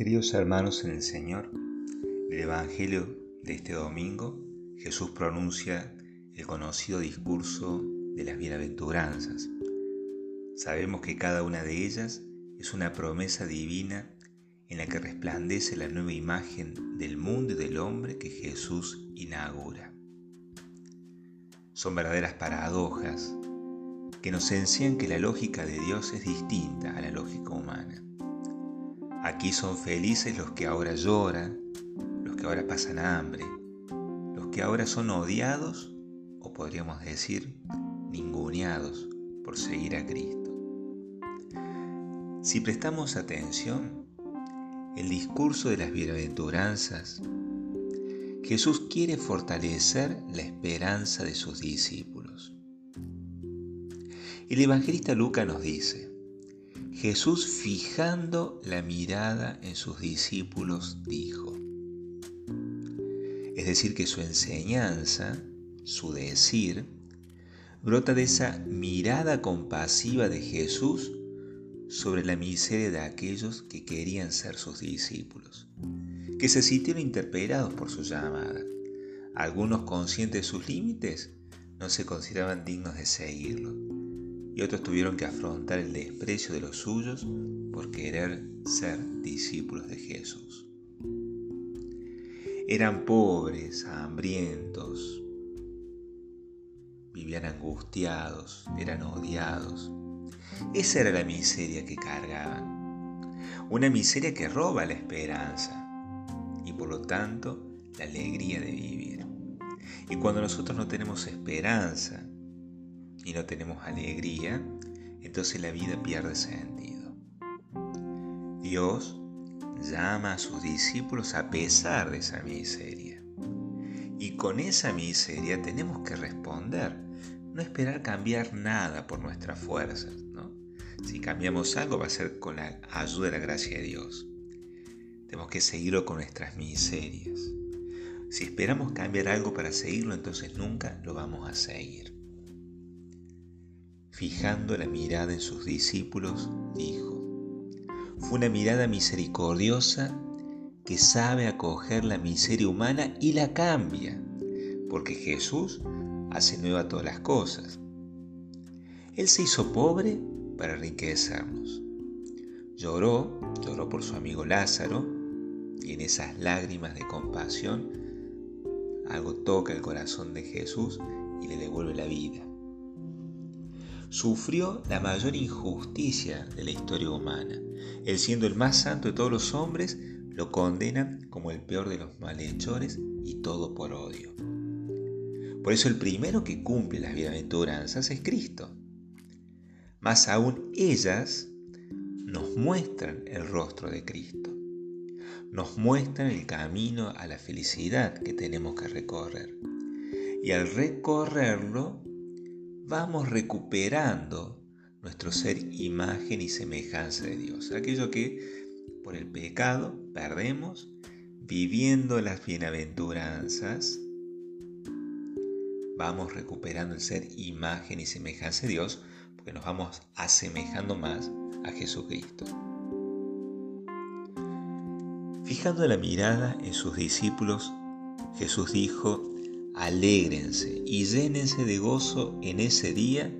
queridos hermanos en el Señor, en el Evangelio de este domingo, Jesús pronuncia el conocido discurso de las bienaventuranzas. Sabemos que cada una de ellas es una promesa divina en la que resplandece la nueva imagen del mundo y del hombre que Jesús inaugura. Son verdaderas paradojas que nos enseñan que la lógica de Dios es distinta a la lógica humana. Aquí son felices los que ahora lloran, los que ahora pasan hambre, los que ahora son odiados o podríamos decir ninguneados por seguir a Cristo. Si prestamos atención, el discurso de las bienaventuranzas, Jesús quiere fortalecer la esperanza de sus discípulos. El evangelista Lucas nos dice, Jesús fijando la mirada en sus discípulos dijo, es decir, que su enseñanza, su decir, brota de esa mirada compasiva de Jesús sobre la miseria de aquellos que querían ser sus discípulos, que se sintieron interpelados por su llamada. Algunos conscientes de sus límites no se consideraban dignos de seguirlo y otros tuvieron que afrontar el desprecio de los suyos por querer ser discípulos de Jesús. Eran pobres, hambrientos, vivían angustiados, eran odiados. Esa era la miseria que cargaban. Una miseria que roba la esperanza y por lo tanto la alegría de vivir. Y cuando nosotros no tenemos esperanza, y no tenemos alegría, entonces la vida pierde sentido. Dios llama a sus discípulos a pesar de esa miseria. Y con esa miseria tenemos que responder, no esperar cambiar nada por nuestras fuerzas. Si cambiamos algo va a ser con la ayuda de la gracia de Dios. Tenemos que seguirlo con nuestras miserias. Si esperamos cambiar algo para seguirlo, entonces nunca lo vamos a seguir fijando la mirada en sus discípulos, dijo, fue una mirada misericordiosa que sabe acoger la miseria humana y la cambia, porque Jesús hace nueva todas las cosas. Él se hizo pobre para enriquecernos. Lloró, lloró por su amigo Lázaro, y en esas lágrimas de compasión algo toca el corazón de Jesús y le devuelve la vida sufrió la mayor injusticia de la historia humana. Él siendo el más santo de todos los hombres, lo condenan como el peor de los malhechores y todo por odio. Por eso el primero que cumple las bienaventuranzas es Cristo. Más aún ellas nos muestran el rostro de Cristo. Nos muestran el camino a la felicidad que tenemos que recorrer. Y al recorrerlo vamos recuperando nuestro ser imagen y semejanza de Dios. Aquello que por el pecado perdemos, viviendo las bienaventuranzas, vamos recuperando el ser imagen y semejanza de Dios, porque nos vamos asemejando más a Jesucristo. Fijando la mirada en sus discípulos, Jesús dijo, Alégrense y llénense de gozo en ese día,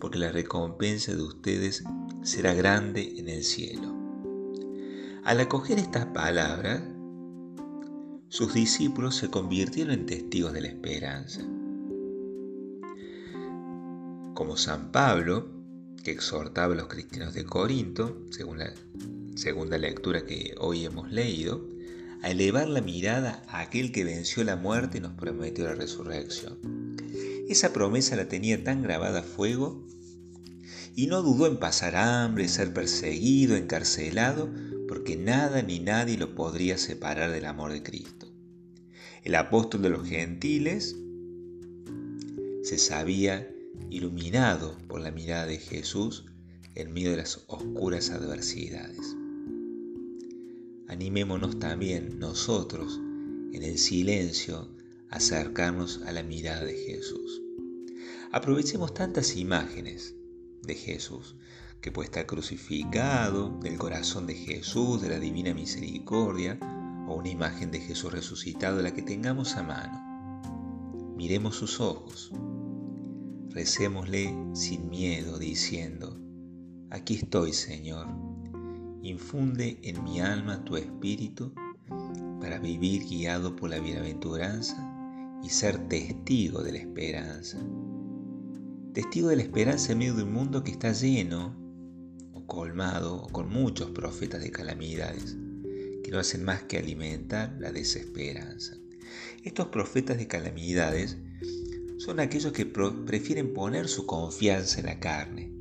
porque la recompensa de ustedes será grande en el cielo. Al acoger estas palabras, sus discípulos se convirtieron en testigos de la esperanza. Como San Pablo, que exhortaba a los cristianos de Corinto, según la segunda lectura que hoy hemos leído, a elevar la mirada a aquel que venció la muerte y nos prometió la resurrección. Esa promesa la tenía tan grabada a fuego y no dudó en pasar hambre, ser perseguido, encarcelado, porque nada ni nadie lo podría separar del amor de Cristo. El apóstol de los gentiles se sabía iluminado por la mirada de Jesús en medio de las oscuras adversidades. Animémonos también nosotros en el silencio a acercarnos a la mirada de Jesús. Aprovechemos tantas imágenes de Jesús, que puede estar crucificado, del corazón de Jesús, de la divina misericordia, o una imagen de Jesús resucitado, la que tengamos a mano. Miremos sus ojos, recémosle sin miedo, diciendo, aquí estoy, Señor, infunde en mi alma tu espíritu para vivir guiado por la bienaventuranza y ser testigo de la esperanza. Testigo de la esperanza en medio de un mundo que está lleno o colmado con muchos profetas de calamidades que no hacen más que alimentar la desesperanza. Estos profetas de calamidades son aquellos que prefieren poner su confianza en la carne.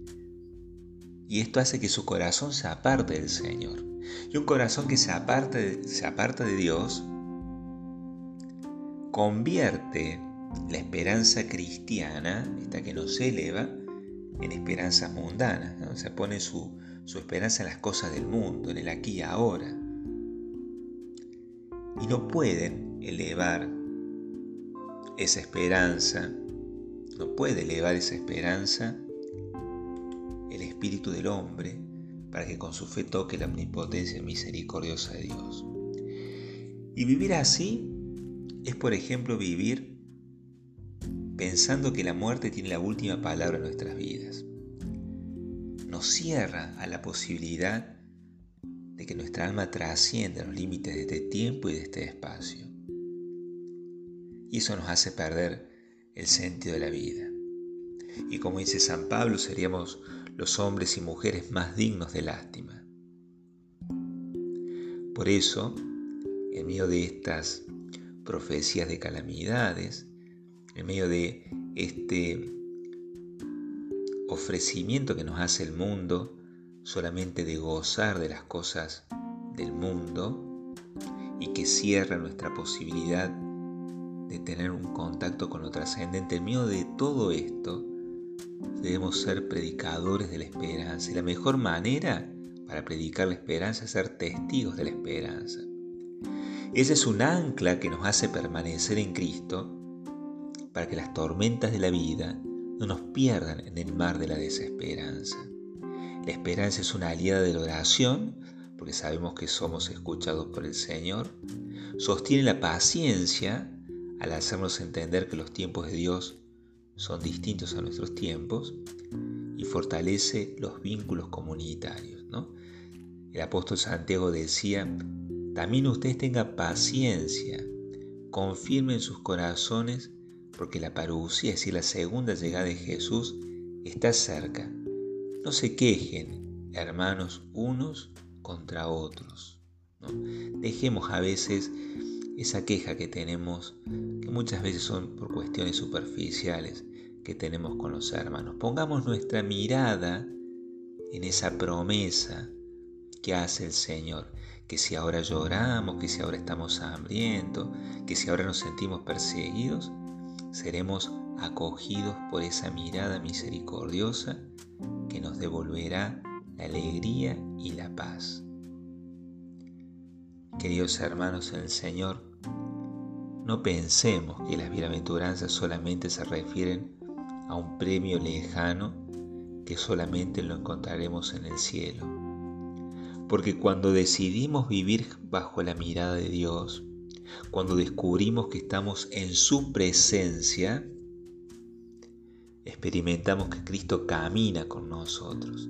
Y esto hace que su corazón se aparte del Señor. Y un corazón que se aparta de, se de Dios convierte la esperanza cristiana, esta que nos eleva, en esperanza mundana. ¿no? Se pone su, su esperanza en las cosas del mundo, en el aquí y ahora. Y no pueden elevar esa esperanza, no puede elevar esa esperanza espíritu del hombre para que con su fe toque la omnipotencia misericordiosa de Dios. Y vivir así es, por ejemplo, vivir pensando que la muerte tiene la última palabra en nuestras vidas. Nos cierra a la posibilidad de que nuestra alma trascienda los límites de este tiempo y de este espacio. Y eso nos hace perder el sentido de la vida. Y como dice San Pablo, seríamos los hombres y mujeres más dignos de lástima. Por eso, en medio de estas profecías de calamidades, en medio de este ofrecimiento que nos hace el mundo solamente de gozar de las cosas del mundo y que cierra nuestra posibilidad de tener un contacto con lo trascendente. En medio de todo esto, debemos ser predicadores de la esperanza. Y la mejor manera para predicar la esperanza es ser testigos de la esperanza. Ese es un ancla que nos hace permanecer en Cristo para que las tormentas de la vida no nos pierdan en el mar de la desesperanza. La esperanza es una aliada de la oración, porque sabemos que somos escuchados por el Señor. Sostiene la paciencia al hacernos entender que los tiempos de Dios son distintos a nuestros tiempos y fortalece los vínculos comunitarios. El apóstol Santiago decía, también ustedes tengan paciencia, confirmen sus corazones porque la parucía, es decir, la segunda llegada de Jesús, está cerca. No se quejen, hermanos, unos contra otros. Dejemos a veces esa queja que tenemos, que muchas veces son por cuestiones superficiales que tenemos con los hermanos. Pongamos nuestra mirada en esa promesa que hace el Señor, que si ahora lloramos, que si ahora estamos hambrientos, que si ahora nos sentimos perseguidos, seremos acogidos por esa mirada misericordiosa que nos devolverá la alegría y la paz. Queridos hermanos en el Señor, no pensemos que las bienaventuranzas solamente se refieren a un premio lejano que solamente lo encontraremos en el cielo. Porque cuando decidimos vivir bajo la mirada de Dios, cuando descubrimos que estamos en su presencia, experimentamos que Cristo camina con nosotros,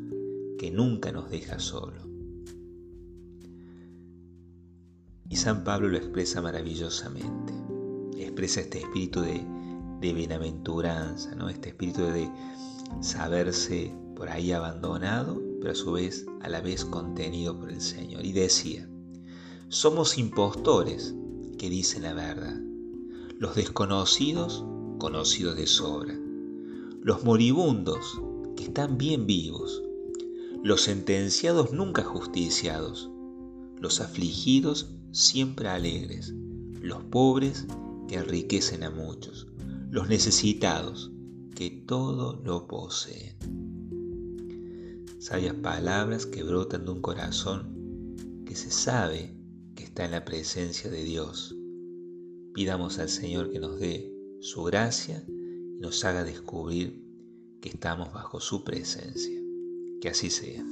que nunca nos deja solo. Y San Pablo lo expresa maravillosamente. Expresa este espíritu de, bienaventuranza, ¿no? este espíritu de saberse por ahí abandonado, pero a su vez, a la vez contenido por el Señor. Y decía, somos impostores que dicen la verdad, los desconocidos, conocidos de sobra, los moribundos, que están bien vivos, los sentenciados nunca justiciados, los afligidos siempre alegres, los pobres que enriquecen a muchos, los necesitados que todo lo poseen. Sabias palabras que brotan de un corazón que se sabe que está en la presencia de Dios. Pidamos al Señor que nos dé su gracia y nos haga descubrir que estamos bajo su presencia. Que así sea.